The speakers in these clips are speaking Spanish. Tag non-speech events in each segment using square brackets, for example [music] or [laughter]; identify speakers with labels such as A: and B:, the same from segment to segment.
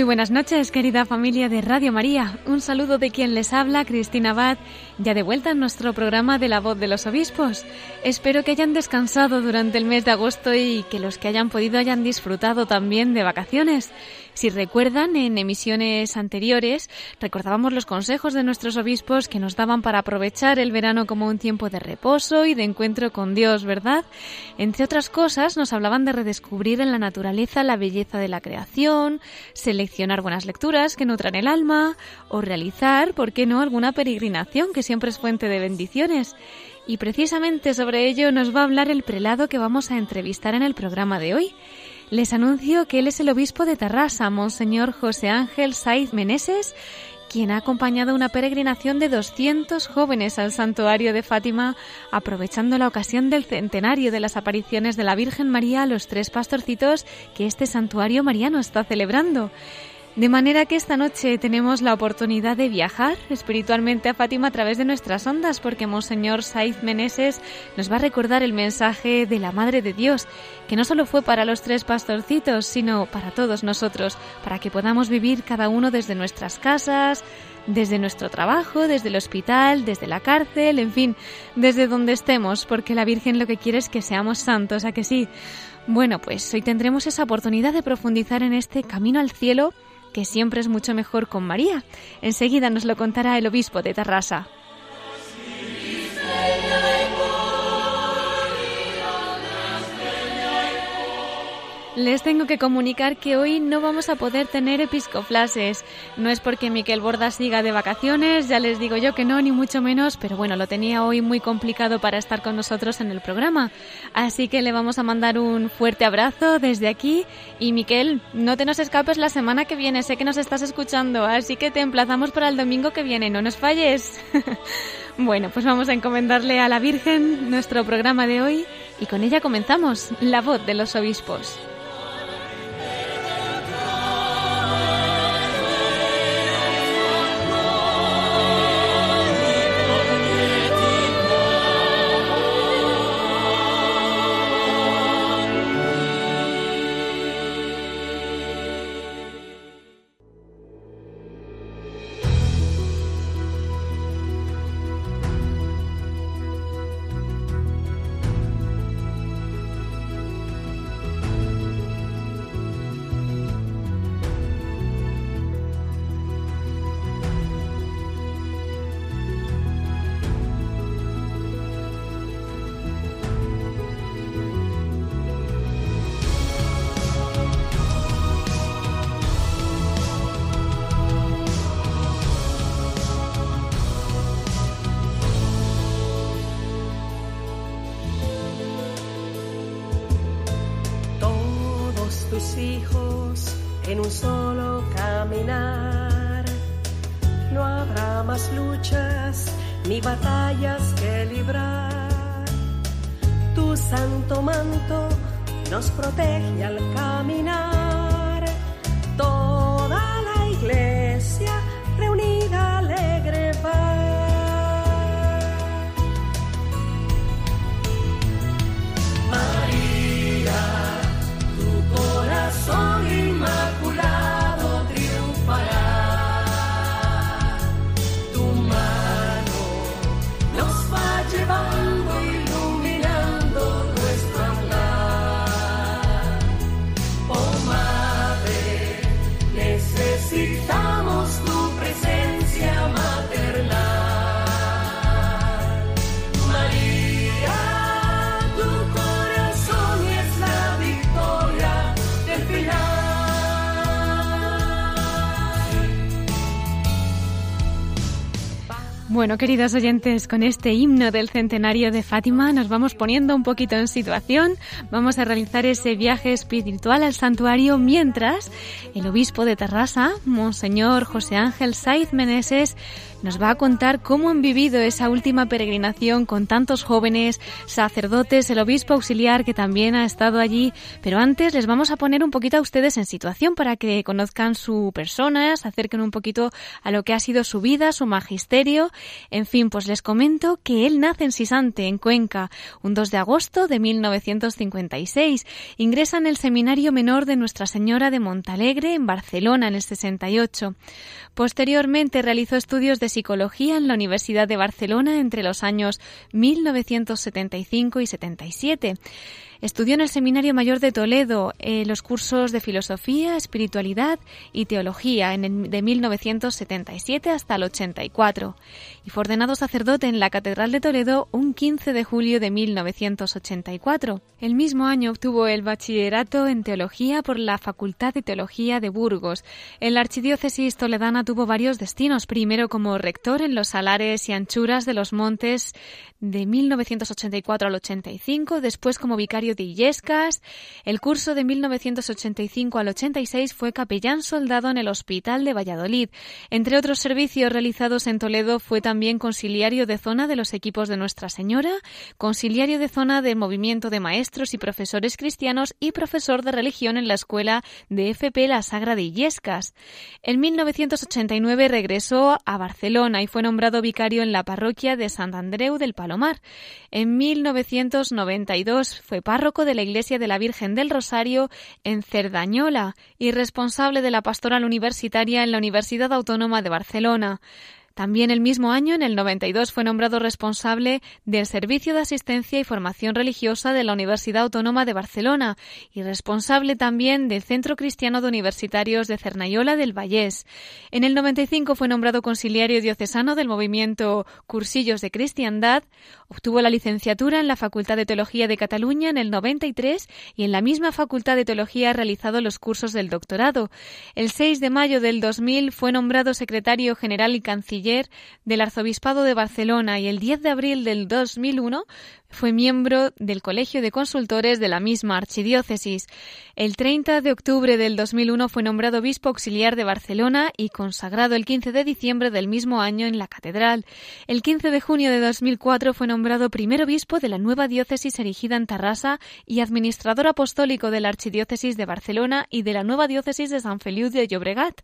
A: Muy buenas noches, querida familia de Radio María. Un saludo de quien les habla, Cristina Abad, ya de vuelta en nuestro programa de la voz de los obispos. Espero que hayan descansado durante el mes de agosto y que los que hayan podido hayan disfrutado también de vacaciones. Si recuerdan, en emisiones anteriores recordábamos los consejos de nuestros obispos que nos daban para aprovechar el verano como un tiempo de reposo y de encuentro con Dios, ¿verdad? Entre otras cosas, nos hablaban de redescubrir en la naturaleza la belleza de la creación, seleccionar buenas lecturas que nutran el alma o realizar, ¿por qué no?, alguna peregrinación que siempre es fuente de bendiciones. Y precisamente sobre ello nos va a hablar el prelado que vamos a entrevistar en el programa de hoy. Les anuncio que él es el obispo de Tarrasa, Monseñor José Ángel Saiz Meneses, quien ha acompañado una peregrinación de 200 jóvenes al santuario de Fátima, aprovechando la ocasión del centenario de las apariciones de la Virgen María a los tres pastorcitos que este santuario mariano está celebrando. De manera que esta noche tenemos la oportunidad de viajar espiritualmente a Fátima a través de nuestras ondas, porque Monseñor Saiz Meneses nos va a recordar el mensaje de la Madre de Dios, que no solo fue para los tres pastorcitos, sino para todos nosotros, para que podamos vivir cada uno desde nuestras casas, desde nuestro trabajo, desde el hospital, desde la cárcel, en fin, desde donde estemos, porque la Virgen lo que quiere es que seamos santos, ¿a que sí? Bueno, pues hoy tendremos esa oportunidad de profundizar en este camino al cielo que siempre es mucho mejor con María. Enseguida nos lo contará el obispo de Tarrasa. Les tengo que comunicar que hoy no vamos a poder tener episcoflases. No es porque Miquel Borda siga de vacaciones, ya les digo yo que no, ni mucho menos, pero bueno, lo tenía hoy muy complicado para estar con nosotros en el programa. Así que le vamos a mandar un fuerte abrazo desde aquí. Y Miquel, no te nos escapes la semana que viene, sé que nos estás escuchando, así que te emplazamos para el domingo que viene, no nos falles. [laughs] bueno, pues vamos a encomendarle a la Virgen nuestro programa de hoy y con ella comenzamos, la voz de los obispos.
B: Hijos en un solo caminar. No habrá más luchas ni batallas que librar. Tu santo manto nos protege al caminar.
A: Bueno, queridos oyentes, con este himno del centenario de Fátima nos vamos poniendo un poquito en situación. Vamos a realizar ese viaje espiritual al santuario mientras el obispo de Terrassa, Monseñor José Ángel Saiz Meneses, nos va a contar cómo han vivido esa última peregrinación con tantos jóvenes, sacerdotes, el obispo auxiliar que también ha estado allí. Pero antes les vamos a poner un poquito a ustedes en situación para que conozcan su persona, se acerquen un poquito a lo que ha sido su vida, su magisterio. En fin, pues les comento que él nace en Sisante, en Cuenca, un 2 de agosto de 1956. Ingresa en el Seminario Menor de Nuestra Señora de Montalegre, en Barcelona, en el 68. Posteriormente realizó estudios de psicología en la Universidad de Barcelona entre los años 1975 y 77. Estudió en el Seminario Mayor de Toledo eh, los cursos de Filosofía, Espiritualidad y Teología en de 1977 hasta el 84 y fue ordenado sacerdote en la Catedral de Toledo un 15 de julio de 1984. El mismo año obtuvo el bachillerato en Teología por la Facultad de Teología de Burgos. En la Archidiócesis toledana tuvo varios destinos, primero como rector en los salares y anchuras de los montes de 1984 al 85, después como vicario de Illescas. El curso de 1985 al 86 fue capellán soldado en el Hospital de Valladolid. Entre otros servicios realizados en Toledo fue también conciliario de zona de los equipos de Nuestra Señora, conciliario de zona del movimiento de maestros y profesores cristianos y profesor de religión en la escuela de FP La Sagra de Illescas. En 1989 regresó a Barcelona y fue nombrado vicario en la parroquia de Sant Andreu del Palomar. En 1992 fue párroco de la Iglesia de la Virgen del Rosario en Cerdañola y responsable de la pastoral universitaria en la Universidad Autónoma de Barcelona. También el mismo año, en el 92, fue nombrado responsable del Servicio de Asistencia y Formación Religiosa de la Universidad Autónoma de Barcelona y responsable también del Centro Cristiano de Universitarios de Cernayola del Vallés. En el 95 fue nombrado conciliario diocesano del movimiento Cursillos de Cristiandad, obtuvo la licenciatura en la Facultad de Teología de Cataluña en el 93 y en la misma Facultad de Teología ha realizado los cursos del doctorado. El 6 de mayo del 2000 fue nombrado secretario general y canciller del Arzobispado de Barcelona y el 10 de abril del 2001 fue miembro del Colegio de Consultores de la misma archidiócesis. El 30 de octubre del 2001 fue nombrado obispo auxiliar de Barcelona y consagrado el 15 de diciembre del mismo año en la catedral. El 15 de junio de 2004 fue nombrado primer obispo de la nueva diócesis erigida en Tarrasa y administrador apostólico de la archidiócesis de Barcelona y de la nueva diócesis de San Feliu de Llobregat.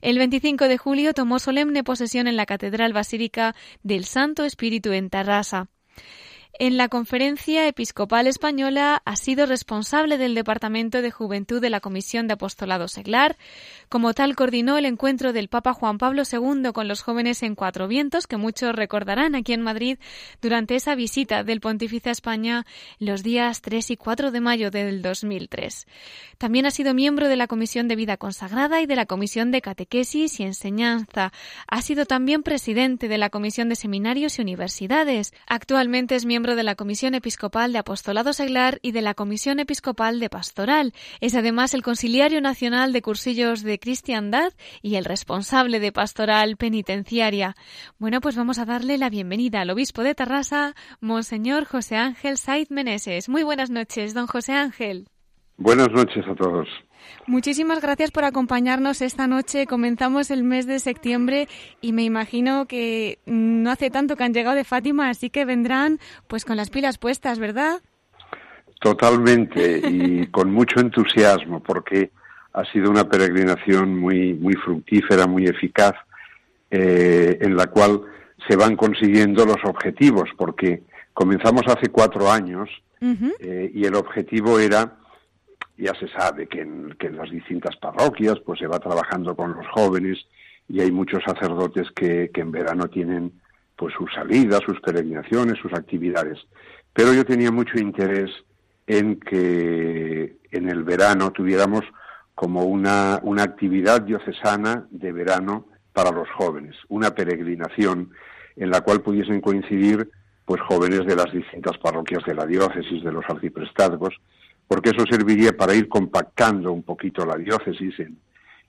A: El 25 de julio tomó solemne posesión en la catedral basílica del Santo Espíritu en Tarrasa. En la Conferencia Episcopal Española ha sido responsable del Departamento de Juventud de la Comisión de Apostolado Seglar. Como tal, coordinó el encuentro del Papa Juan Pablo II con los jóvenes en Cuatro Vientos, que muchos recordarán aquí en Madrid durante esa visita del Pontífice a España los días 3 y 4 de mayo del 2003. También ha sido miembro de la Comisión de Vida Consagrada y de la Comisión de Catequesis y Enseñanza. Ha sido también presidente de la Comisión de Seminarios y Universidades. Actualmente es miembro de la Comisión Episcopal de Apostolado Seglar y de la Comisión Episcopal de Pastoral. Es además el conciliario nacional de cursillos de cristiandad y el responsable de pastoral penitenciaria. Bueno, pues vamos a darle la bienvenida al obispo de Tarrasa, Monseñor José Ángel Saiz Meneses. Muy buenas noches, don José Ángel.
C: Buenas noches a todos.
A: Muchísimas gracias por acompañarnos esta noche. Comenzamos el mes de septiembre y me imagino que no hace tanto que han llegado de Fátima, así que vendrán pues con las pilas puestas, ¿verdad?
C: Totalmente y [laughs] con mucho entusiasmo porque ha sido una peregrinación muy muy fructífera, muy eficaz, eh, en la cual se van consiguiendo los objetivos porque comenzamos hace cuatro años eh, y el objetivo era ya se sabe que en, que en las distintas parroquias pues se va trabajando con los jóvenes y hay muchos sacerdotes que, en verano tienen pues sus salidas, sus peregrinaciones, sus actividades. Pero yo tenía mucho interés en que en el verano tuviéramos como una, una actividad diocesana de verano para los jóvenes, una peregrinación en la cual pudiesen coincidir pues jóvenes de las distintas parroquias de la diócesis, de los arciprestazgos, porque eso serviría para ir compactando un poquito la diócesis en,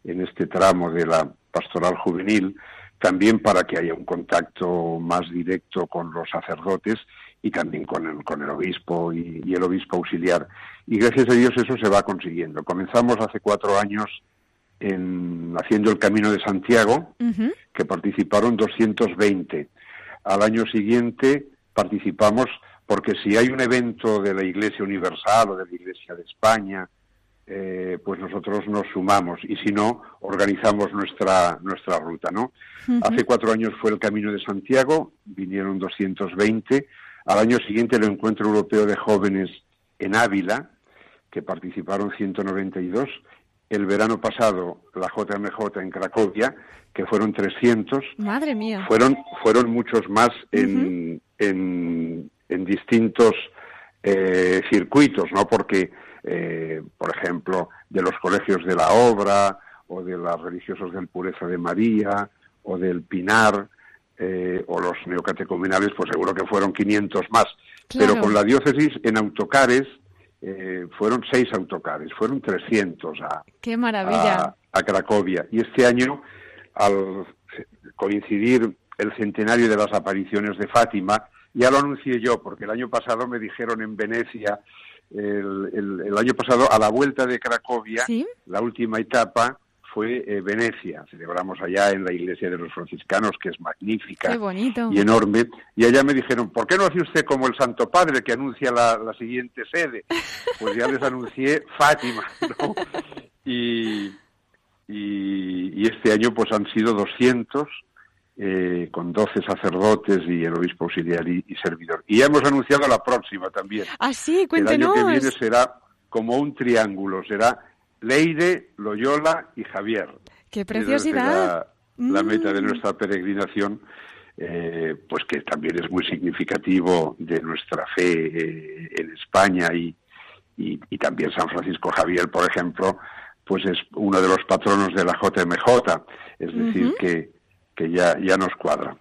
C: en este tramo de la pastoral juvenil, también para que haya un contacto más directo con los sacerdotes y también con el, con el obispo y, y el obispo auxiliar. Y gracias a Dios eso se va consiguiendo. Comenzamos hace cuatro años en, haciendo el Camino de Santiago, que participaron 220. Al año siguiente participamos, porque si hay un evento de la Iglesia Universal o de la Iglesia de España, eh, pues nosotros nos sumamos y si no, organizamos nuestra, nuestra ruta, ¿no? Hace cuatro años fue el Camino de Santiago, vinieron 220. Al año siguiente el Encuentro Europeo de Jóvenes en Ávila, que participaron 192. El verano pasado la JMJ en Cracovia, que fueron 300.
A: Madre mía.
C: Fueron, fueron muchos más en, en, en distintos eh, circuitos, ¿no? Porque, eh, por ejemplo, de los colegios de la obra o de las religiosos del Pureza de María o del Pinar eh, o los neocatecumenales, pues seguro que fueron 500 más.
A: Claro.
C: Pero con la diócesis en autocares eh, fueron seis autocares, fueron 300 a,
A: Qué maravilla.
C: a, a Cracovia. Y este año, al coincidir el centenario de las apariciones de Fátima, ya lo anuncié yo, porque el año pasado me dijeron en Venecia, el, el- el año pasado a la vuelta de Cracovia,
A: ¿Sí?
C: la última etapa fue eh, Venecia. Celebramos allá en la iglesia de los franciscanos, que es magnífica
A: Qué bonito.
C: y enorme. Y allá me dijeron, ¿por qué no hace usted como el Santo Padre que anuncia la, la siguiente sede? [laughs] Pues ya les anuncié Fátima, ¿no? Y, y, y este año pues han sido 200 eh, con 12 sacerdotes y el obispo auxiliar y, y servidor. Y ya hemos anunciado la próxima también.
A: Ah, sí,
C: El año
A: cuéntenos.
C: que viene será como un triángulo, será Leire, Loyola y Javier.
A: Qué preciosidad.
C: la meta de
A: Mm.
C: nuestra peregrinación, eh, pues que también es muy significativo de nuestra fe eh, en España y, y, y también San Francisco Javier, por ejemplo, pues es uno de los patronos de la JMJ, es decir, que, que ya, ya nos cuadra.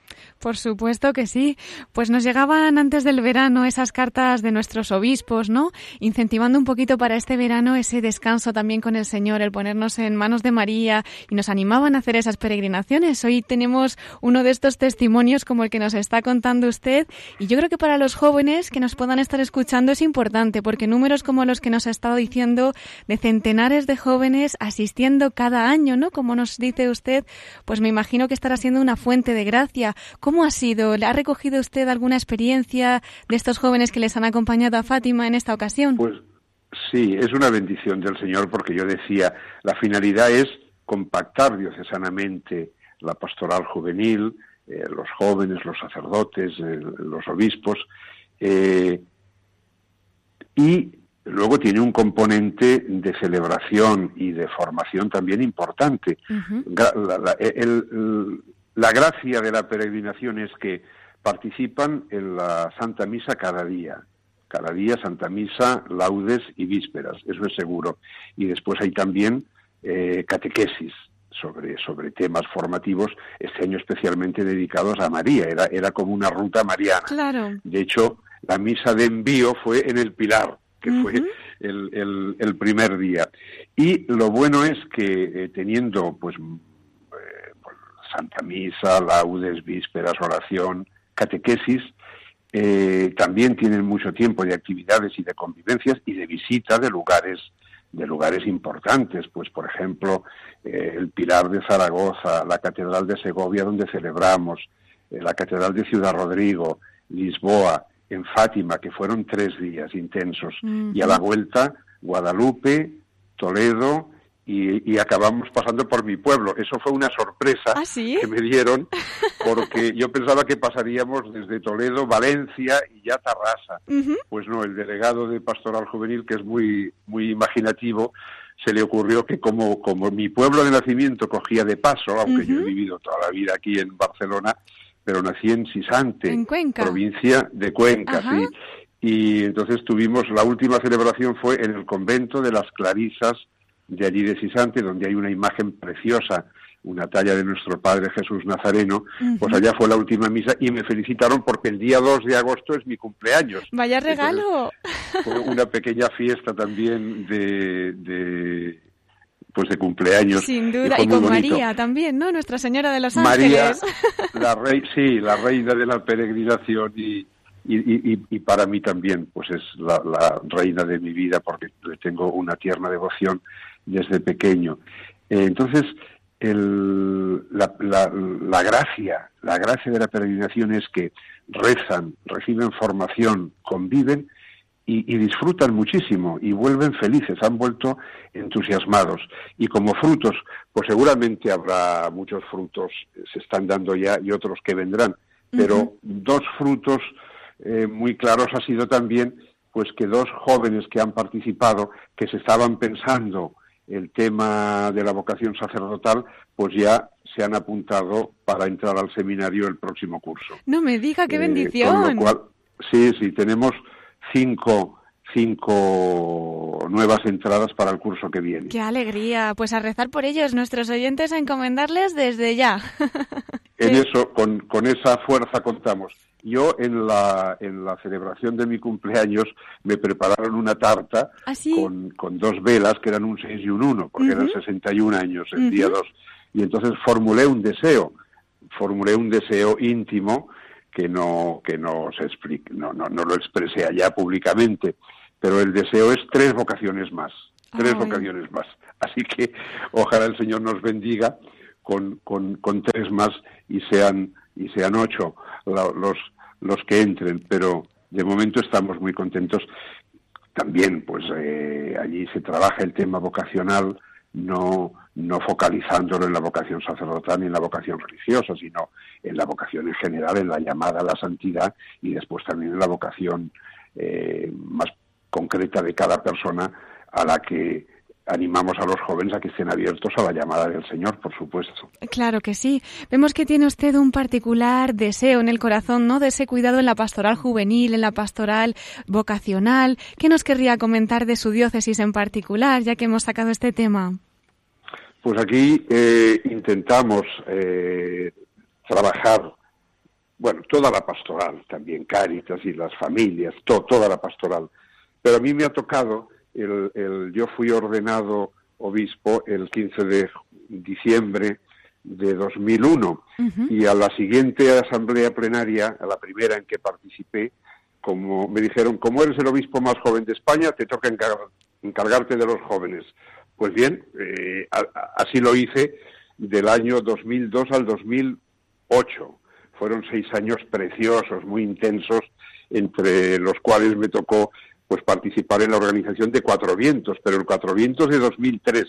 A: Por supuesto que sí. Pues nos llegaban antes del verano esas cartas de nuestros obispos, ¿no? Incentivando un poquito para este verano ese descanso también con el Señor, el ponernos en manos de María y nos animaban a hacer esas peregrinaciones. Hoy tenemos uno de estos testimonios como el que nos está contando usted y yo creo que para los jóvenes que nos puedan estar escuchando es importante porque números como los que nos ha estado diciendo de centenares de jóvenes asistiendo cada año, ¿no? Como nos dice usted, pues me imagino que estará siendo una fuente de gracia. ¿Cómo ha sido? ¿Le ha recogido usted alguna experiencia de estos jóvenes que les han acompañado a Fátima en esta ocasión?
C: Pues sí, es una bendición del Señor porque yo decía, la finalidad es compactar diocesanamente la pastoral juvenil, eh, los jóvenes, los sacerdotes, eh, los obispos, eh, y luego tiene un componente de celebración y de formación también importante. La, la- el- la gracia de la peregrinación es que participan en la Santa Misa cada día. Cada día Santa Misa, laudes y vísperas, eso es seguro. Y después hay también eh, catequesis sobre, sobre temas formativos, este año especialmente dedicados a María. Era, era como una ruta mariana.
A: Claro.
C: De hecho, la misa de envío fue en el Pilar, que fue el, el- el primer día. Y lo bueno es que eh, teniendo pues, Santa Misa, laudes, vísperas, oración, catequesis, eh, también tienen mucho tiempo de actividades y de convivencias y de visita de lugares de lugares importantes, pues por ejemplo eh, el Pilar de Zaragoza, la Catedral de Segovia donde celebramos, eh, la Catedral de Ciudad Rodrigo, Lisboa, en Fátima, que fueron tres días intensos, y a la vuelta Guadalupe, Toledo y, y acabamos pasando por mi pueblo. Eso fue una sorpresa
A: ¿Ah, sí?
C: que me dieron [laughs] porque yo pensaba que pasaríamos desde Toledo, Valencia y ya Tarrasa. Pues no, el delegado de Pastoral Juvenil, que es muy, muy imaginativo, se le ocurrió que como, como mi pueblo de nacimiento cogía de paso, aunque yo he vivido toda la vida aquí en Barcelona, pero nací en Sisante,
A: En Cuenca.
C: provincia de Cuenca,
A: Ajá.
C: sí. Y entonces tuvimos, la última celebración fue en el convento de las Clarisas de allí de Sisante, donde hay una imagen preciosa, una talla de nuestro Padre Jesús Nazareno, pues allá fue la última misa y me felicitaron porque el día 2 de agosto es mi cumpleaños.
A: Vaya
C: Entonces,
A: regalo.
C: fue una pequeña fiesta también de, de, pues de cumpleaños.
A: Sin duda, y con
C: bonito.
A: María también, ¿no? Nuestra Señora de los
C: María,
A: Ángeles. [laughs]
C: la rey, sí, la reina de la peregrinación y, y, y- y para mí también, pues es la, la reina de mi vida porque le tengo una tierna devoción desde pequeño. Eh, entonces, el- la, la- la gracia, la gracia de la peregrinación es que rezan, reciben formación, conviven y, y disfrutan muchísimo y vuelven felices, han vuelto entusiasmados. Y como frutos, pues seguramente habrá muchos frutos, se están dando ya y otros que vendrán. Pero dos frutos eh, muy claros ha sido también pues que dos jóvenes que han participado, que se estaban pensando el tema de la vocación sacerdotal, pues ya se han apuntado para entrar al seminario el próximo curso.
A: No me diga, qué
C: Eh,
A: bendición.
C: con lo cual, sí, sí, tenemos cinco, cinco nuevas entradas para el curso que viene.
A: Qué alegría. Pues a rezar por ellos, nuestros oyentes, a encomendarles desde ya. [laughs]
C: En eso, con, con esa fuerza contamos. Yo en la, en la celebración de mi cumpleaños me prepararon una tarta
A: ¿Ah, sí?
C: con, con dos velas que eran un 6 y un 1, porque eran 61 años el día 2. Y entonces formulé un deseo, formulé un deseo íntimo que no, que no se explique, no, no, no lo expresé allá públicamente, pero el deseo es tres vocaciones más, tres
A: Ay.
C: vocaciones más. Así que ojalá el Señor nos bendiga con, con, con tres más y sean, y sean ocho los, los que entren, pero de momento estamos muy contentos. También, pues eh, allí se trabaja el tema vocacional, no, no focalizándolo en la vocación sacerdotal ni en la vocación religiosa, sino en la vocación en general, en la llamada a la santidad y después también en la vocación eh, más concreta de cada persona a la que animamos a los jóvenes a que estén abiertos a la llamada del Señor, por supuesto.
A: Claro que sí. Vemos que tiene usted un particular deseo en el corazón, ¿no? De ese cuidado en la pastoral juvenil, en la pastoral vocacional. ¿Qué nos querría comentar de su diócesis en particular, ya que hemos sacado este tema?
C: Pues aquí eh, intentamos eh, trabajar, bueno, toda la pastoral, también Cáritas y las familias, to- toda la pastoral. Pero a mí me ha tocado, el, el- yo fui ordenado obispo el 15 de diciembre de 2001 y a la siguiente asamblea plenaria, a la primera en que participé, como me dijeron, como eres el obispo más joven de España, te toca encar- encargarte de los jóvenes. Pues bien, eh, a- a- así lo hice del año 2002 al 2008. Fueron seis años preciosos, muy intensos, entre los cuales me tocó pues participar en la organización de Cuatro Vientos, pero el Cuatro Vientos de 2003,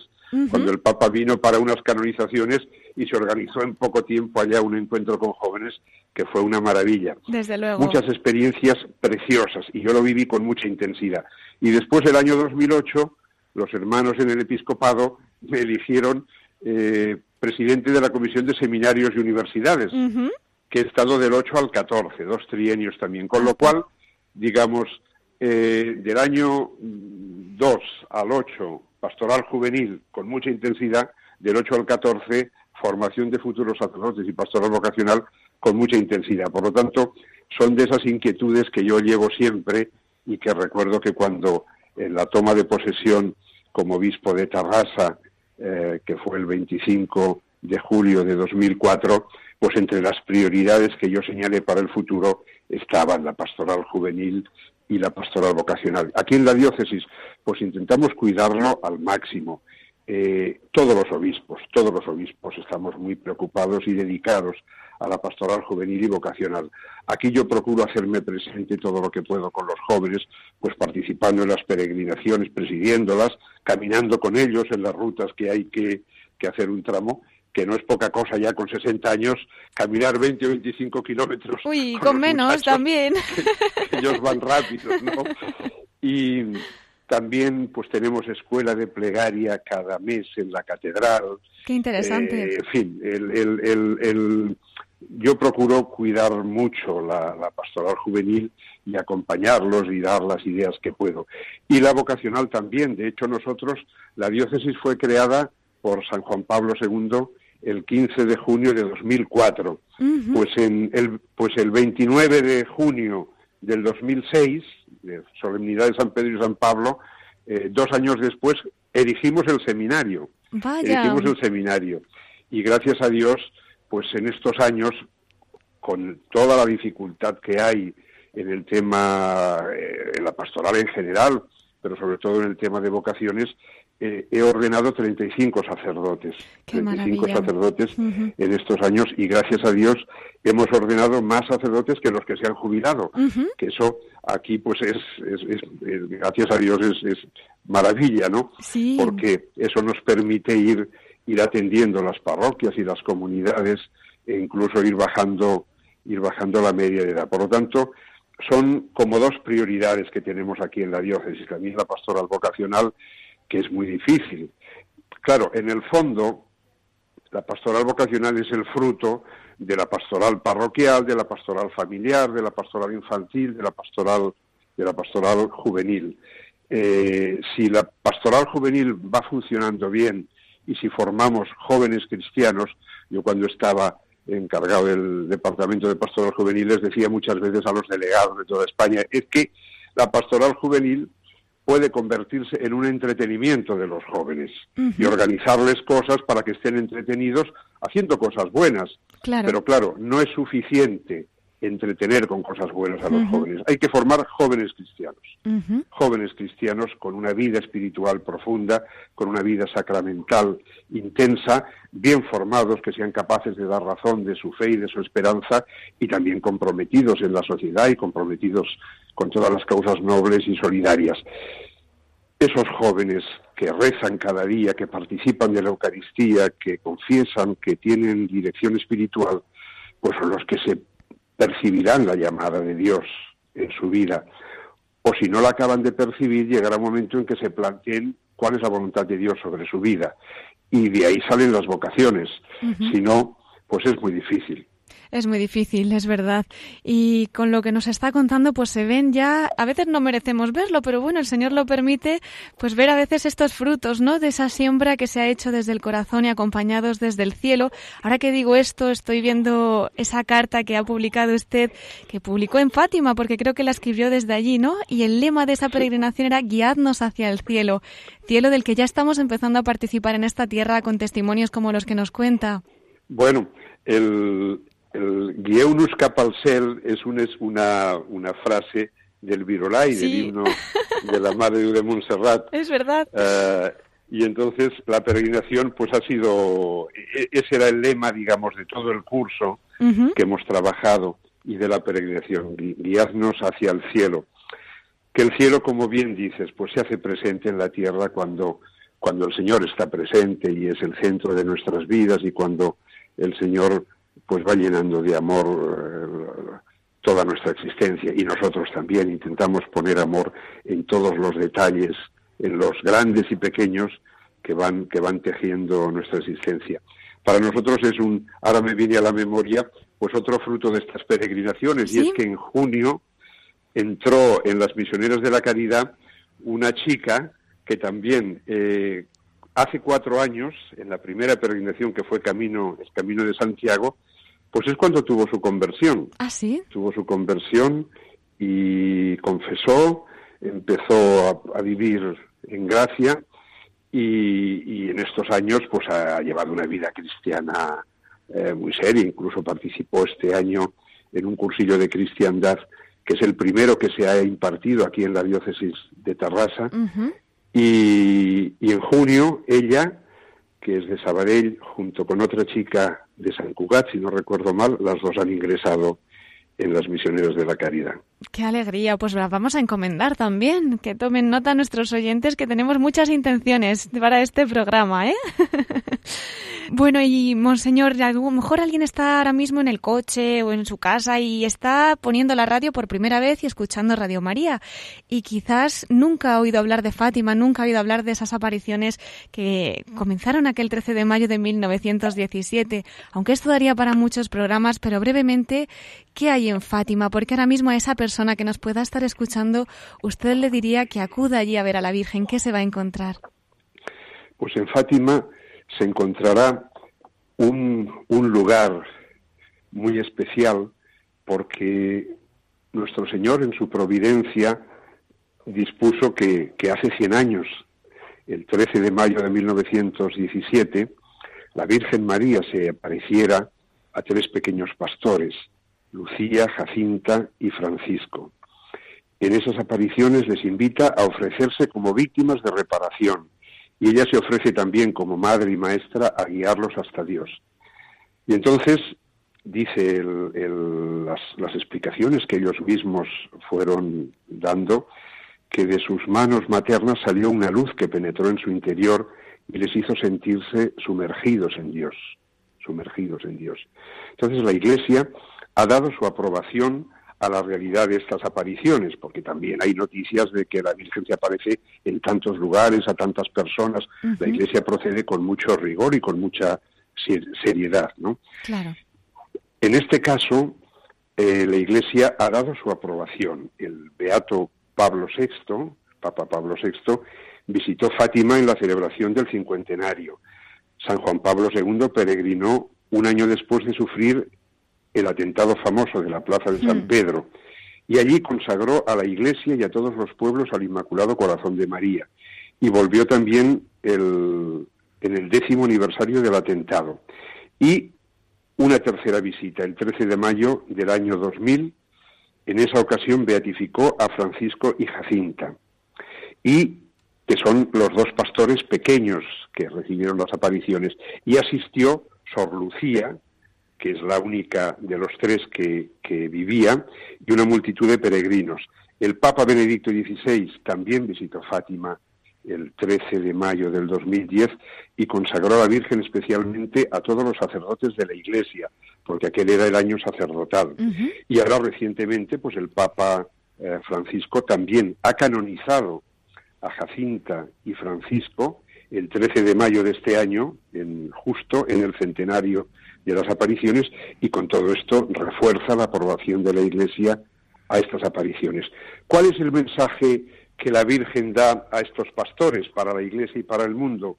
C: cuando el Papa vino para unas canonizaciones y se organizó en poco tiempo allá un encuentro con jóvenes que fue una maravilla
A: Desde luego.
C: muchas experiencias preciosas y yo lo viví con mucha intensidad. Y después, el año 2008, los hermanos en el episcopado me eligieron eh, presidente de la Comisión de Seminarios y Universidades, que he estado del 8 al 14, dos trienios también. Con lo cual, digamos, eh, del año 2 al 8, pastoral juvenil con mucha intensidad, del 8 al 14, formación de futuros sacerdotes y pastoral vocacional con mucha intensidad. Por lo tanto, son de esas inquietudes que yo llevo siempre y que recuerdo que cuando en la toma de posesión como obispo de Tarrasa, eh, que fue el 25 de julio de 2004, pues entre las prioridades que yo señalé para el futuro estaban la pastoral juvenil y la pastoral vocacional. Aquí en la diócesis, pues intentamos cuidarlo al máximo. Eh, todos los obispos, todos los obispos estamos muy preocupados y dedicados a la pastoral juvenil y vocacional. Aquí yo procuro hacerme presente todo lo que puedo con los jóvenes, pues participando en las peregrinaciones, presidiéndolas, caminando con ellos en las rutas que hay que, que hacer un tramo, que no es poca cosa ya con 60 años, caminar 20 o 25 kilómetros.
A: Uy,
C: con
A: menos también. [laughs]
C: ellos van rápidos, ¿no? Y también pues tenemos escuela de plegaria cada mes en la catedral.
A: Qué interesante.
C: Eh, en fin, el, el- el- el- yo procuro cuidar mucho la, la pastoral juvenil y acompañarlos y dar las ideas que puedo. Y la vocacional también. De hecho, nosotros, la diócesis fue creada por San Juan Pablo II el 15 de junio de 2004.
A: Ujú.
C: Pues en el pues el 29 de junio del 2006, de solemnidad de San Pedro y San Pablo, eh, dos años después erigimos el seminario.
A: Vaya.
C: Elegimos el seminario. Y gracias a Dios, pues en estos años, con toda la dificultad que hay en el tema, eh, en la pastoral en general, pero sobre todo en el tema de vocaciones, eh, he ordenado 35 sacerdotes.
A: Qué
C: 35
A: maravilla.
C: sacerdotes en estos años y gracias a Dios hemos ordenado más sacerdotes que los que se han jubilado. Que eso aquí pues es, es- es- es- gracias a Dios es, es maravilla, ¿no?
A: Sí.
C: Porque eso nos permite ir, ir atendiendo las parroquias y las comunidades e incluso ir bajando, ir bajando la media de edad. Por lo tanto, son como dos prioridades que tenemos aquí en la diócesis. También la pastoral vocacional, que es muy difícil. Claro, en el fondo, la pastoral vocacional es el fruto de la pastoral parroquial, de la pastoral familiar, de la pastoral infantil, de la pastoral, de la pastoral juvenil. Eh, si la pastoral juvenil va funcionando bien y si formamos jóvenes cristianos, yo cuando estaba encargado del departamento de pastoral juvenil les decía muchas veces a los delegados de toda España, es que la pastoral juvenil puede convertirse en un entretenimiento de los jóvenes y organizarles cosas para que estén entretenidos haciendo cosas buenas.
A: Claro.
C: Pero claro, no es suficiente entretener con cosas buenas a los jóvenes. Hay que formar jóvenes cristianos. Jóvenes cristianos con una vida espiritual profunda, con una vida sacramental intensa, bien formados, que sean capaces de dar razón de su fe y de su esperanza, y también comprometidos en la sociedad y comprometidos con todas las causas nobles y solidarias. Esos jóvenes que rezan cada día, que participan de la Eucaristía, que confiesan, que tienen dirección espiritual, pues son los que se percibirán la llamada de Dios en su vida. O si no la acaban de percibir, llegará un momento en que se planteen cuál es la voluntad de Dios sobre su vida. Y de ahí salen las vocaciones. Si no, pues es muy difícil.
A: Es muy difícil, es verdad. Y con lo que nos está contando, pues se ven ya, a veces no merecemos verlo, pero bueno, el Señor lo permite, pues ver a veces estos frutos, ¿no? De esa siembra que se ha hecho desde el corazón y acompañados desde el cielo. Ahora que digo esto, estoy viendo esa carta que ha publicado usted, que publicó en Fátima, porque creo que la escribió desde allí, ¿no? Y el lema de esa peregrinación era guiadnos hacia el cielo, cielo del que ya estamos empezando a participar en esta tierra con testimonios como los que nos cuenta.
C: Bueno, el, el Guieunus cap al cel es, un, es una, una frase del Virolai, del
A: Sí.
C: himno de la Madre de Montserrat. [laughs]
A: Es verdad.
C: Eh, y entonces la peregrinación pues ha sido, e- ese era el lema, digamos, de todo el curso que hemos trabajado y de la peregrinación, gui- guiadnos hacia el cielo. Que el cielo, como bien dices, pues se hace presente en la tierra cuando, cuando el Señor está presente y es el centro de nuestras vidas y cuando el Señor pues va llenando de amor eh, toda nuestra existencia. Y nosotros también intentamos poner amor en todos los detalles, en los grandes y pequeños que van que van tejiendo nuestra existencia. Para nosotros es un ahora me viene a la memoria pues otro fruto de estas peregrinaciones. Y es que en junio entró en las misioneras de la caridad una chica que también eh, hace cuatro años, en la primera peregrinación que fue camino, el camino de Santiago, pues es cuando tuvo su conversión.
A: ¿Ah, sí?
C: Tuvo su conversión y confesó, empezó a, a vivir en gracia y, y en estos años pues ha llevado una vida cristiana eh, muy seria, incluso participó este año en un cursillo de cristiandad que es el primero que se ha impartido aquí en la diócesis de Tarrasa. Y, y en junio ella, que es de Sabadell, junto con otra chica de San Cugat, si no recuerdo mal, las dos han ingresado en las misioneros de la caridad.
A: Qué alegría, pues las vamos a encomendar también. Que tomen nota nuestros oyentes que tenemos muchas intenciones para este programa, ¿eh? [laughs] bueno, y Monseñor, a lo mejor alguien está ahora mismo en el coche o en su casa y está poniendo la radio por primera vez y escuchando Radio María. Y quizás nunca ha oído hablar de Fátima, nunca ha oído hablar de esas apariciones que comenzaron aquel 13 de mayo de 1917. Aunque esto daría para muchos programas, pero brevemente, ¿qué hay en Fátima? Porque ahora mismo a esa persona que nos pueda estar escuchando, usted le diría que acuda allí a ver a la Virgen. ¿Qué se va a encontrar?
C: Pues en Fátima se encontrará un, un lugar muy especial porque nuestro Señor en su providencia dispuso que, que hace 100 años el 13 de mayo de 1917, la Virgen María se apareciera a tres pequeños pastores, Lucía, Jacinta y Francisco. En esas apariciones les invita a ofrecerse como víctimas de reparación y ella se ofrece también como madre y maestra a guiarlos hasta Dios. Y entonces dice las, explicaciones que ellos mismos fueron dando, que de sus manos maternas salió una luz que penetró en su interior y les hizo sentirse sumergidos en Dios, sumergidos en Dios. Entonces la Iglesia ha dado su aprobación a la realidad de estas apariciones, porque también hay noticias de que la Virgen se aparece en tantos lugares, a tantas personas. La Iglesia procede con mucho rigor y con mucha seriedad, ¿no?
A: Claro.
C: En este caso, eh, la Iglesia ha dado su aprobación. El beato Pablo VI, Papa Pablo VI, visitó Fátima en la celebración del cincuentenario. San Juan Pablo II peregrinó un año después de sufrir el atentado famoso de la Plaza de San hmm. Pedro y allí consagró a la Iglesia y a todos los pueblos al Inmaculado Corazón de María. Y volvió también el, en el décimo aniversario del atentado. Y una tercera visita, el 13 de mayo del año 2000, en esa ocasión beatificó a Francisco y Jacinta, y que son los dos pastores pequeños que recibieron las apariciones, y asistió Sor Lucía, que es la única de los tres que, que vivía, y una multitud de peregrinos. El Papa Benedicto XVI también visitó Fátima el 13 de mayo del 2010 y consagró a la Virgen especialmente a todos los sacerdotes de la Iglesia, porque aquel era el año sacerdotal. Y ahora recientemente, pues el Papa eh, Francisco también ha canonizado a Jacinta y Francisco el 13 de mayo de este año, en, justo en el centenario de las apariciones, y con todo esto refuerza la aprobación de la Iglesia a estas apariciones. ¿Cuál es el mensaje que la Virgen da a estos pastores para la Iglesia y para el mundo?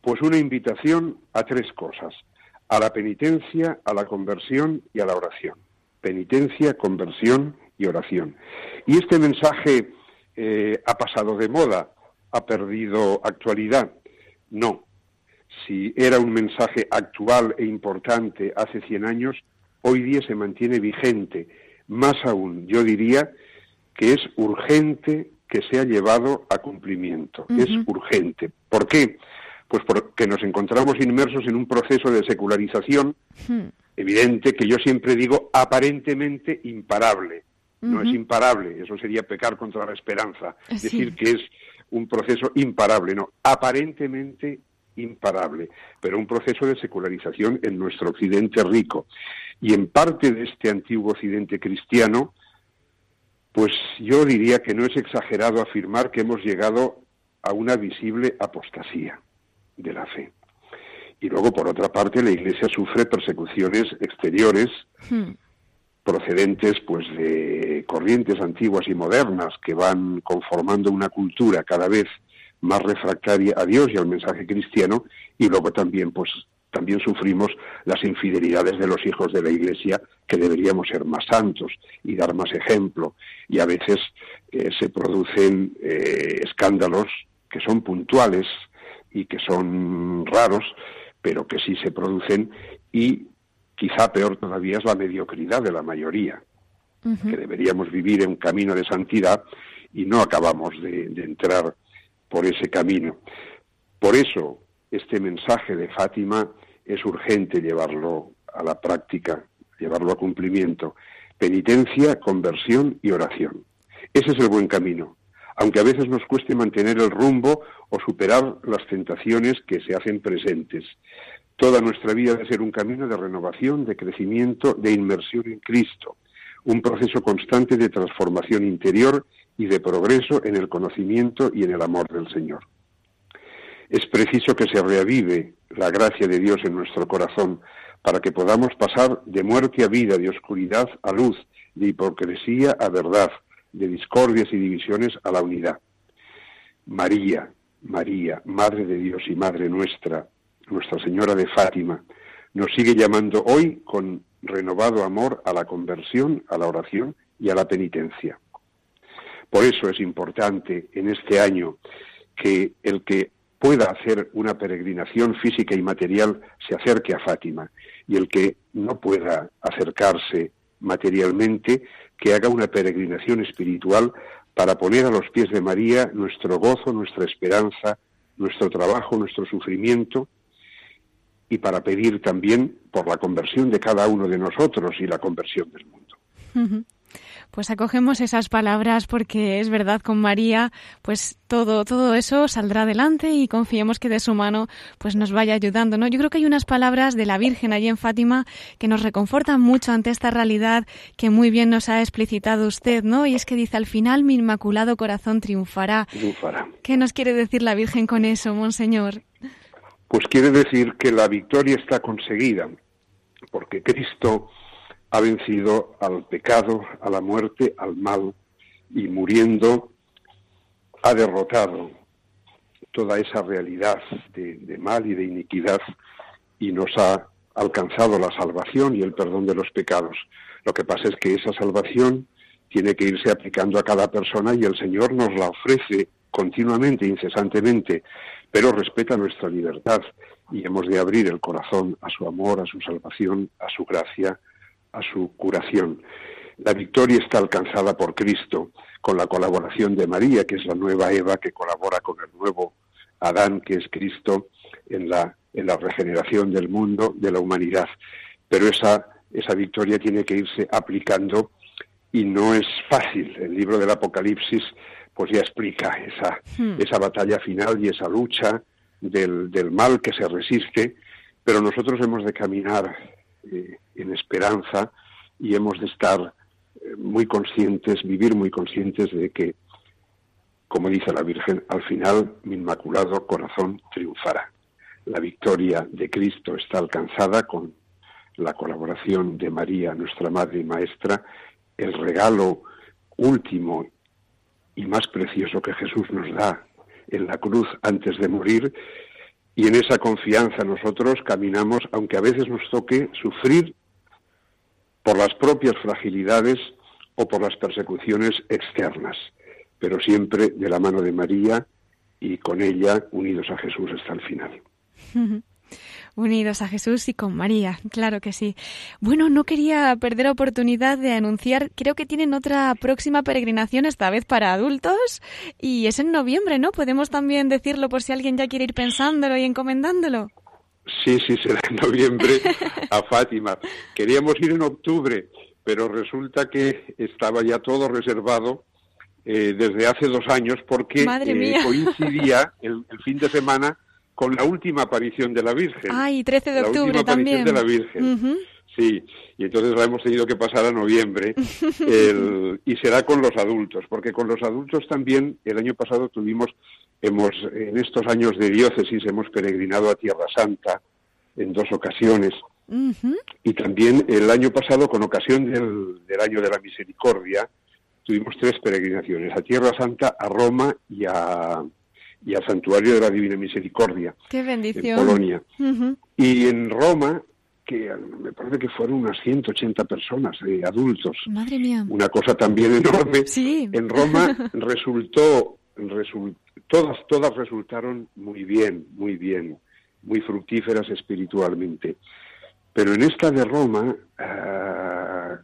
C: Pues una invitación a tres cosas, a la penitencia, a la conversión y a la oración. Penitencia, conversión y oración. Y este mensaje eh, ha pasado de moda, ha perdido actualidad. No. Si era un mensaje actual e importante hace 100 años, hoy día se mantiene vigente. Más aún, yo diría que es urgente que sea llevado a cumplimiento. Es urgente. ¿Por qué? Pues porque nos encontramos inmersos en un proceso de secularización hmm. evidente que yo siempre digo aparentemente imparable. No es imparable, eso sería pecar contra la esperanza, decir que es un proceso imparable, no, aparentemente imparable, pero un proceso de secularización en nuestro occidente rico. Y en parte de este antiguo occidente cristiano, pues yo diría que no es exagerado afirmar que hemos llegado a una visible apostasía de la fe. Y luego, por otra parte, la Iglesia sufre persecuciones exteriores hmm. procedentes pues de corrientes antiguas y modernas que van conformando una cultura cada vez más refractaria a Dios y al mensaje cristiano y luego también pues también sufrimos las infidelidades de los hijos de la Iglesia, que deberíamos ser más santos y dar más ejemplo. Y a veces eh, se producen eh, escándalos que son puntuales y que son raros, pero que sí se producen y quizá peor todavía es la mediocridad de la mayoría, que deberíamos vivir en un camino de santidad y no acabamos de entrar por ese camino. Por eso, este mensaje de Fátima es urgente llevarlo a la práctica, llevarlo a cumplimiento. Penitencia, conversión y oración. Ese es el buen camino, aunque a veces nos cueste mantener el rumbo o superar las tentaciones que se hacen presentes. Toda nuestra vida debe ser un camino de renovación, de crecimiento, de inmersión en Cristo, un proceso constante de transformación interior y de progreso en el conocimiento y en el amor del Señor. Es preciso que se reavive la gracia de Dios en nuestro corazón para que podamos pasar de muerte a vida, de oscuridad a luz, de hipocresía a verdad, de discordias y divisiones a la unidad. María, María, Madre de Dios y Madre nuestra, Nuestra Señora de Fátima, nos sigue llamando hoy con renovado amor a la conversión, a la oración y a la penitencia. Por eso es importante en este año que el que pueda hacer una peregrinación física y material se acerque a Fátima y el que no pueda acercarse materialmente, que haga una peregrinación espiritual para poner a los pies de María nuestro gozo, nuestra esperanza, nuestro trabajo, nuestro sufrimiento y para pedir también por la conversión de cada uno de nosotros y la conversión del mundo.
A: Pues acogemos esas palabras porque es verdad con María, pues todo todo eso saldrá adelante y confiemos que de su mano pues nos vaya ayudando, ¿no? Yo creo que hay unas palabras de la Virgen allí en Fátima que nos reconfortan mucho ante esta realidad que muy bien nos ha explicitado usted, ¿no? Y es que dice al final mi inmaculado corazón triunfará.
C: Triunfará.
A: ¿Qué nos quiere decir la Virgen con eso, monseñor?
C: Pues quiere decir que la victoria está conseguida, porque Cristo ha vencido al pecado, a la muerte, al mal, y muriendo ha derrotado toda esa realidad de, mal y de iniquidad y nos ha alcanzado la salvación y el perdón de los pecados. Lo que pasa es que esa salvación tiene que irse aplicando a cada persona y el Señor nos la ofrece continuamente, incesantemente, pero respeta nuestra libertad y hemos de abrir el corazón a su amor, a su salvación, a su gracia, a su curación. La victoria está alcanzada por Cristo con la colaboración de María, que es la nueva Eva que colabora con el nuevo Adán, que es Cristo, en la, en la regeneración del mundo, de la humanidad. Pero esa, esa victoria tiene que irse aplicando y no es fácil. El libro del Apocalipsis pues ya explica esa,
A: Hmm.
C: esa batalla final y esa lucha del, del mal que se resiste, pero nosotros hemos de caminar eh, en esperanza y hemos de estar eh, muy conscientes, vivir muy conscientes de que, como dice la Virgen, al final mi inmaculado corazón triunfará. La victoria de Cristo está alcanzada con la colaboración de María, nuestra Madre y Maestra, el regalo último y más precioso que Jesús nos da en la cruz antes de morir y en esa confianza nosotros caminamos, aunque a veces nos toque sufrir por las propias fragilidades o por las persecuciones externas, pero siempre de la mano de María y con ella unidos a Jesús hasta el final. [laughs]
A: Unidos a Jesús y con María, claro que sí. Bueno, no quería perder oportunidad de anunciar, creo que tienen otra próxima peregrinación, esta vez para adultos, y es en noviembre, ¿no? Podemos también decirlo por si alguien ya quiere ir pensándolo y encomendándolo.
C: Sí, sí, será en noviembre a [laughs] Fátima. Queríamos ir en octubre, pero resulta que estaba ya todo reservado eh, desde hace dos años porque eh, coincidía el, el fin de semana con la última aparición de la Virgen.
A: Ay, 13 de
C: la
A: octubre
C: última aparición
A: también.
C: de la Virgen. Sí, y entonces la hemos tenido que pasar a noviembre el- y será con los adultos, porque con los adultos también el año pasado tuvimos, hemos en estos años de diócesis hemos peregrinado a Tierra Santa en dos ocasiones y también el año pasado con ocasión del, del año de la misericordia tuvimos tres peregrinaciones a Tierra Santa, a Roma y a y al Santuario de la Divina Misericordia
A: Qué
C: en
A: bendición.
C: Polonia.
A: Ujú.
C: Y en Roma, que me parece que fueron unas 180 personas, eh, adultos,
A: Madre mía.
C: una cosa también enorme.
A: Sí.
C: En Roma resultó, resul- todas, todas resultaron muy bien, muy bien, muy fructíferas espiritualmente. Pero en esta de Roma, ah,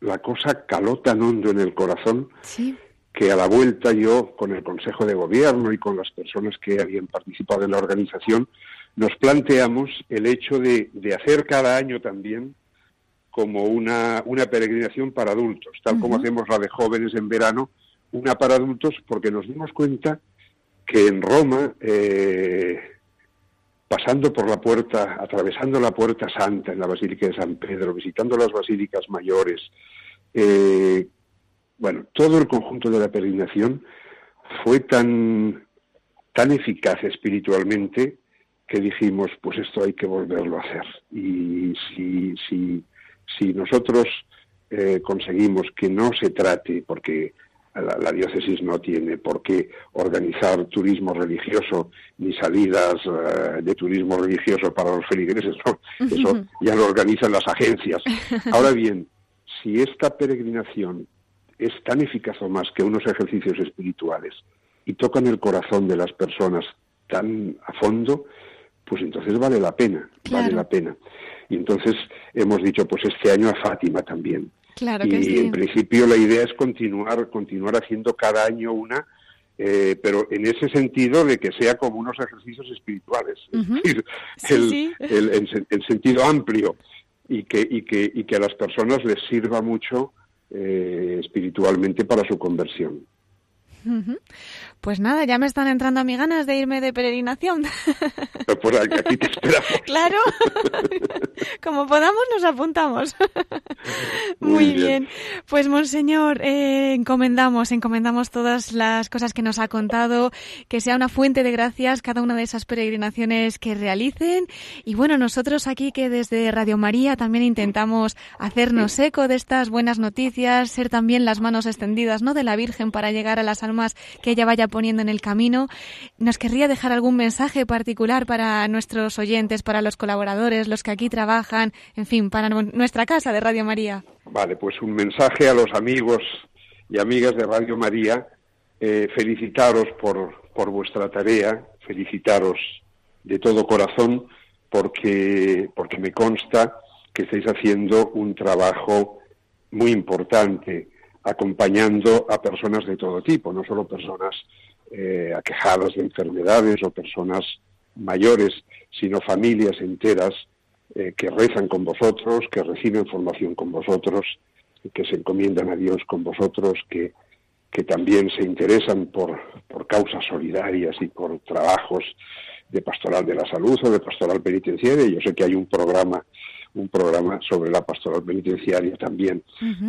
C: la cosa caló tan hondo en el corazón
A: Sí.
C: Que a la vuelta yo, con el Consejo de Gobierno y con las personas que habían participado en la organización, nos planteamos el hecho de, de hacer cada año también como una, una peregrinación para adultos, tal como hacemos la de jóvenes en verano, una para adultos, porque nos dimos cuenta que en Roma, eh, pasando por la puerta, atravesando la puerta santa en la Basílica de San Pedro, visitando las basílicas mayores, eh, bueno, todo el conjunto de la peregrinación fue tan, tan eficaz espiritualmente que dijimos, pues esto hay que volverlo a hacer. Y si, si, si nosotros eh, conseguimos que no se trate, porque la, la diócesis no tiene por qué organizar turismo religioso ni salidas eh, de turismo religioso para los feligreses, ¿no? eso ya lo organizan las agencias. [laughs] Ahora bien, si esta peregrinación es tan eficaz o más que unos ejercicios espirituales y tocan el corazón de las personas tan a fondo, pues entonces vale la pena, vale la pena. Y entonces hemos dicho, pues este año a Fátima también.
A: Claro
C: y en principio la idea es continuar, continuar haciendo cada año una, eh, pero en ese sentido de que sea como unos ejercicios espirituales, el, el, sentido amplio y que, y, que, y que a las personas les sirva mucho eh, espiritualmente para su conversión.
A: Pues nada, ya me están entrando a mí ganas de irme de peregrinación. [laughs]
C: Pues aquí te esperamos. [laughs]
A: Claro, [laughs] como podamos nos apuntamos. Muy, bien. Pues monseñor, eh, encomendamos, encomendamos todas las cosas que nos ha contado, que sea una fuente de gracias cada una de esas peregrinaciones que realicen. Y bueno, nosotros aquí que desde Radio María también intentamos hacernos eco de estas buenas noticias, ser también las manos extendidas, ¿no? De la Virgen para llegar a las almas que ella vaya poniendo en el camino. ¿Nos querría dejar algún mensaje particular para nuestros oyentes, para los colaboradores, los que aquí trabajan, en fin, para nuestra casa de Radio María?
C: Vale, pues un mensaje a los amigos y amigas de Radio María. Eh, felicitaros por, por vuestra tarea, felicitaros de todo corazón porque, porque me consta que estáis haciendo un trabajo muy importante acompañando a personas de todo tipo, no solo personas eh, aquejadas de enfermedades o personas mayores, sino familias enteras eh, que rezan con vosotros, que reciben formación con vosotros, que se encomiendan a Dios con vosotros, que, que también se interesan por, por causas solidarias y por trabajos de pastoral de la salud o de pastoral penitenciaria. Yo sé que hay un programa un programa sobre la pastoral penitenciaria también.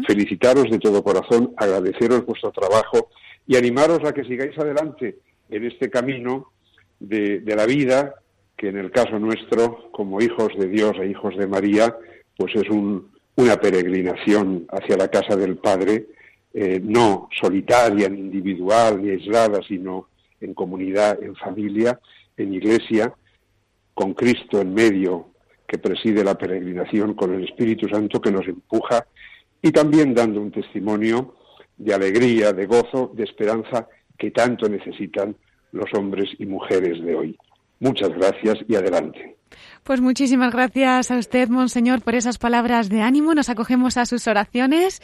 C: Felicitaros de todo corazón, agradeceros vuestro trabajo y animaros a que sigáis adelante en este camino de, la vida, que en el caso nuestro, como hijos de Dios e hijos de María, pues es una peregrinación hacia la casa del Padre, eh, no solitaria, ni individual, ni aislada, sino en comunidad, en familia, en iglesia, con Cristo en medio que preside la peregrinación con el Espíritu Santo que nos empuja y también dando un testimonio de alegría, de gozo, de esperanza que tanto necesitan los hombres y mujeres de hoy. Muchas gracias y adelante.
A: Pues muchísimas gracias a usted, Monseñor, por esas palabras de ánimo. Nos acogemos a sus oraciones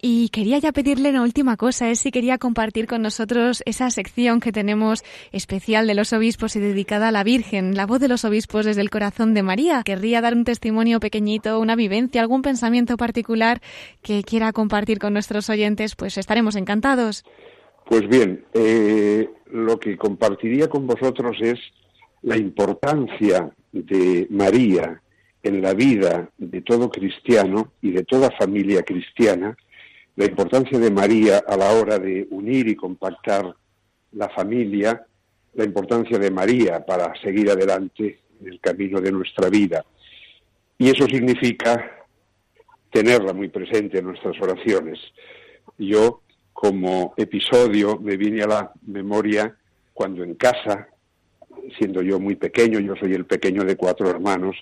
A: y quería ya pedirle una última cosa, es si quería compartir con nosotros esa sección que tenemos especial de los obispos y dedicada a la Virgen, la voz de los obispos desde el corazón de María. Querría dar un testimonio pequeñito, una vivencia, algún pensamiento particular que quiera compartir con nuestros oyentes, pues estaremos encantados.
C: Pues bien, eh, lo que compartiría con vosotros es la importancia de María en la vida de todo cristiano y de toda familia cristiana, la importancia de María a la hora de unir y compactar la familia, la importancia de María para seguir adelante en el camino de nuestra vida. Y eso significa tenerla muy presente en nuestras oraciones. Yo, como episodio, me viene a la memoria cuando en casa siendo yo muy pequeño, yo soy el pequeño de cuatro hermanos,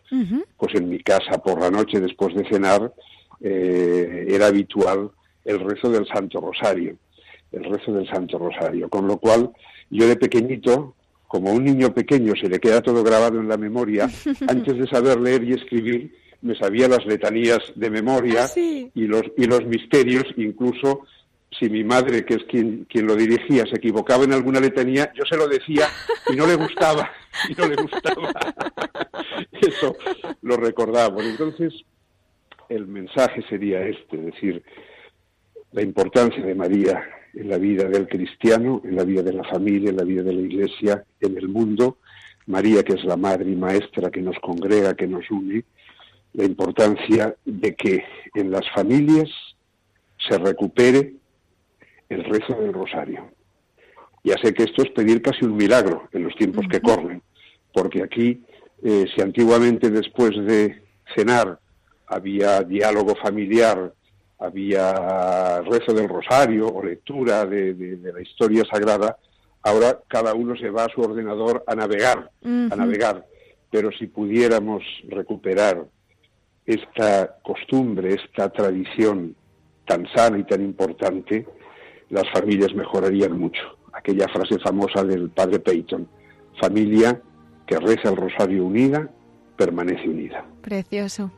C: pues en mi casa por la noche después de cenar eh, era habitual el rezo del Santo Rosario, el rezo del Santo Rosario, con lo cual yo de pequeñito, como un niño pequeño se le queda todo grabado en la memoria, [laughs] antes de saber leer y escribir, me sabía las letanías de memoria
A: ah,
C: y, los, y los misterios, incluso si mi madre, que es quien, quien lo dirigía, se equivocaba en alguna letanía, yo se lo decía y no le gustaba, y no le gustaba. [laughs] Eso lo recordamos. Entonces, el mensaje sería este, es decir, la importancia de María en la vida del cristiano, en la vida de la familia, en la vida de la iglesia, en el mundo. María, que es la madre y maestra que nos congrega, que nos une, la importancia de que en las familias se recupere el rezo del rosario. Ya sé que esto es pedir casi un milagro en los tiempos que corren, porque aquí, eh, si antiguamente después de cenar había diálogo familiar, había rezo del rosario o lectura de, la historia sagrada, ahora cada uno se va a su ordenador a navegar, a navegar. Pero si pudiéramos recuperar esta costumbre, esta tradición tan sana y tan importante, las familias mejorarían mucho. Aquella frase famosa del padre Peyton, familia que reza el rosario unida, permanece unida.
A: Precioso.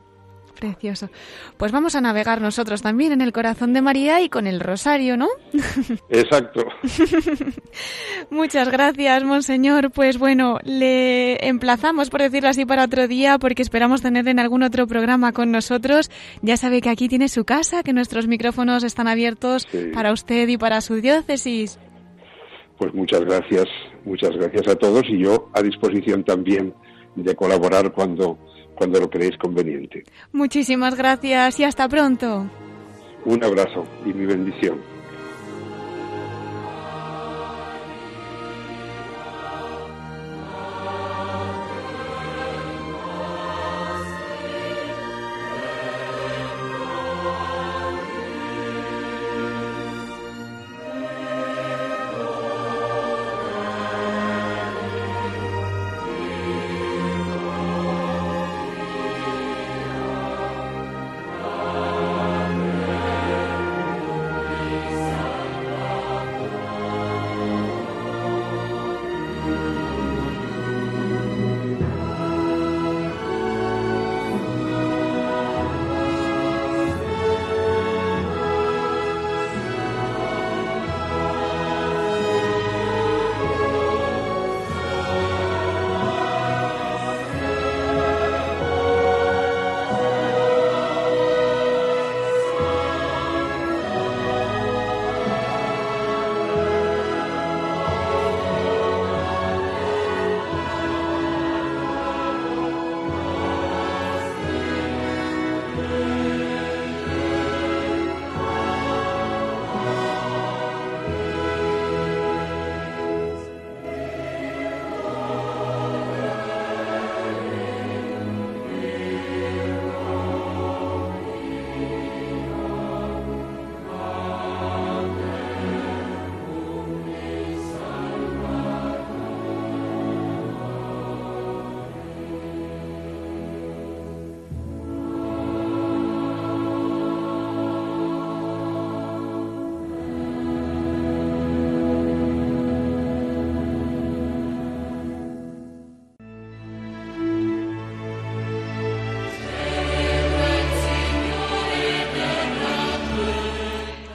A: Precioso. Pues vamos a navegar nosotros también en el corazón de María y con el rosario, ¿no? [laughs]
C: Exacto. [laughs]
A: Muchas gracias, monseñor. Pues bueno, le emplazamos, por decirlo así, para otro día, porque esperamos tener en algún otro programa con nosotros. Ya sabe que aquí tiene su casa, que nuestros micrófonos están abiertos
C: Sí.
A: para usted y para su diócesis.
C: Pues muchas gracias, muchas gracias a todos y yo a disposición también de colaborar cuando, cuando lo creéis conveniente.
A: Muchísimas gracias y hasta pronto.
C: Un abrazo y mi bendición.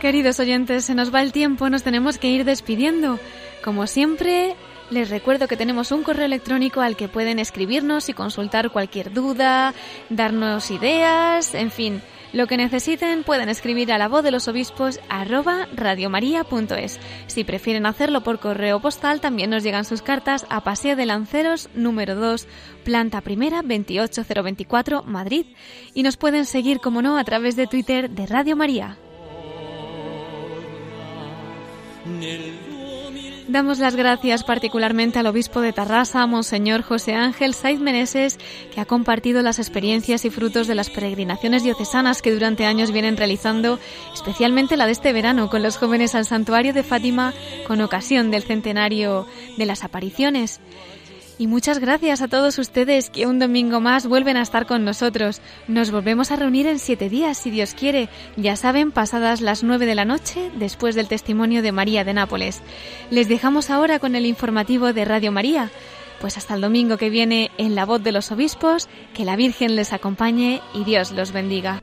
A: Queridos oyentes, se nos va el tiempo, nos tenemos que ir despidiendo. Como siempre, les recuerdo que tenemos un correo electrónico al que pueden escribirnos y consultar cualquier duda, darnos ideas, en fin, lo que necesiten pueden escribir a la voz de los obispos radiomaria.es. Si prefieren hacerlo por correo postal, también nos llegan sus cartas a Paseo de Lanceros número 2, planta primera 28024, Madrid. Y nos pueden seguir, como no, a través de Twitter de Radio María. Damos las gracias particularmente al obispo de Tarrasa, Monseñor José Ángel Saiz Meneses, que ha compartido las experiencias y frutos de las peregrinaciones diocesanas que durante años vienen realizando, especialmente la de este verano con los jóvenes al santuario de Fátima con ocasión del centenario de las apariciones. Y muchas gracias a todos ustedes que un domingo más vuelven a estar con nosotros. Nos volvemos a reunir en siete días, si Dios quiere. Ya saben, pasadas las nueve de la noche, después del testimonio de María de Nápoles. Les dejamos ahora con el informativo de Radio María. Pues hasta el domingo que viene en la voz de los obispos, que la Virgen les acompañe y Dios los bendiga.